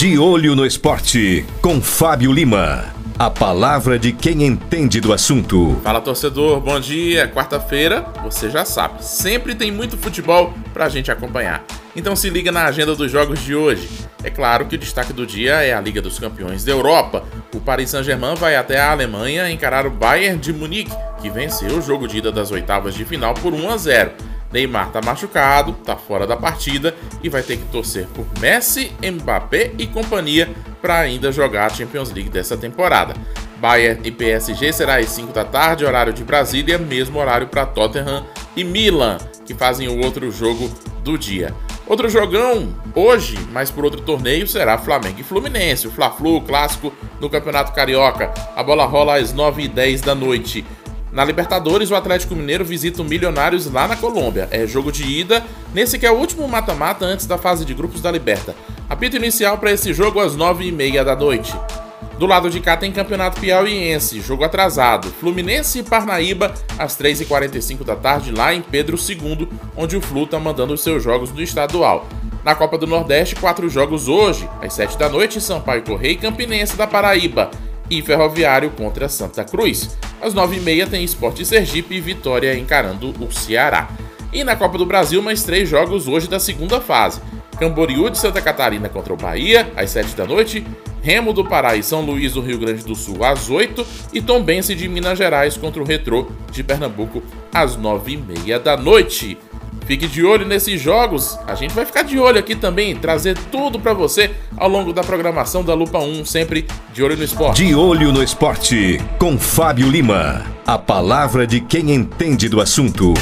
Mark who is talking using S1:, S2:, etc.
S1: De olho no esporte, com Fábio Lima. A palavra de quem entende do assunto.
S2: Fala torcedor, bom dia. Quarta-feira, você já sabe, sempre tem muito futebol pra gente acompanhar. Então se liga na agenda dos jogos de hoje. É claro que o destaque do dia é a Liga dos Campeões da Europa. O Paris Saint-Germain vai até a Alemanha encarar o Bayern de Munique, que venceu o jogo de ida das oitavas de final por 1 a 0. Neymar tá machucado, tá fora da partida e vai ter que torcer por Messi, Mbappé e companhia para ainda jogar a Champions League dessa temporada. Bayern e PSG será às 5 da tarde, horário de Brasília, mesmo horário para Tottenham e Milan, que fazem o outro jogo do dia. Outro jogão hoje, mas por outro torneio, será Flamengo e Fluminense, o Fla-Flu clássico no Campeonato Carioca. A bola rola às 9h10 da noite. Na Libertadores, o Atlético Mineiro visita o Milionários lá na Colômbia. É jogo de ida, nesse que é o último mata-mata antes da fase de grupos da Liberta. Apito inicial para esse jogo às 9h30 da noite. Do lado de cá tem Campeonato Piauiense, jogo atrasado. Fluminense e Parnaíba às 3h45 da tarde lá em Pedro II, onde o Flu está mandando os seus jogos do estadual. Na Copa do Nordeste, quatro jogos hoje, às 7 da noite, Sampaio Correia e Campinense da Paraíba e Ferroviário contra Santa Cruz. Às 9h30 tem Esporte Sergipe e Vitória encarando o Ceará. E na Copa do Brasil, mais três jogos hoje da segunda fase. Camboriú de Santa Catarina contra o Bahia, às 7 da noite. Remo do Pará e São Luís do Rio Grande do Sul, às 8. E Tombense de Minas Gerais contra o Retrô de Pernambuco, às 9h30 da noite. Fique de olho nesses jogos. A gente vai ficar de olho aqui também, trazer tudo para você ao longo da programação da Lupa 1, sempre de olho no esporte.
S1: De olho no esporte, com Fábio Lima. A palavra de quem entende do assunto.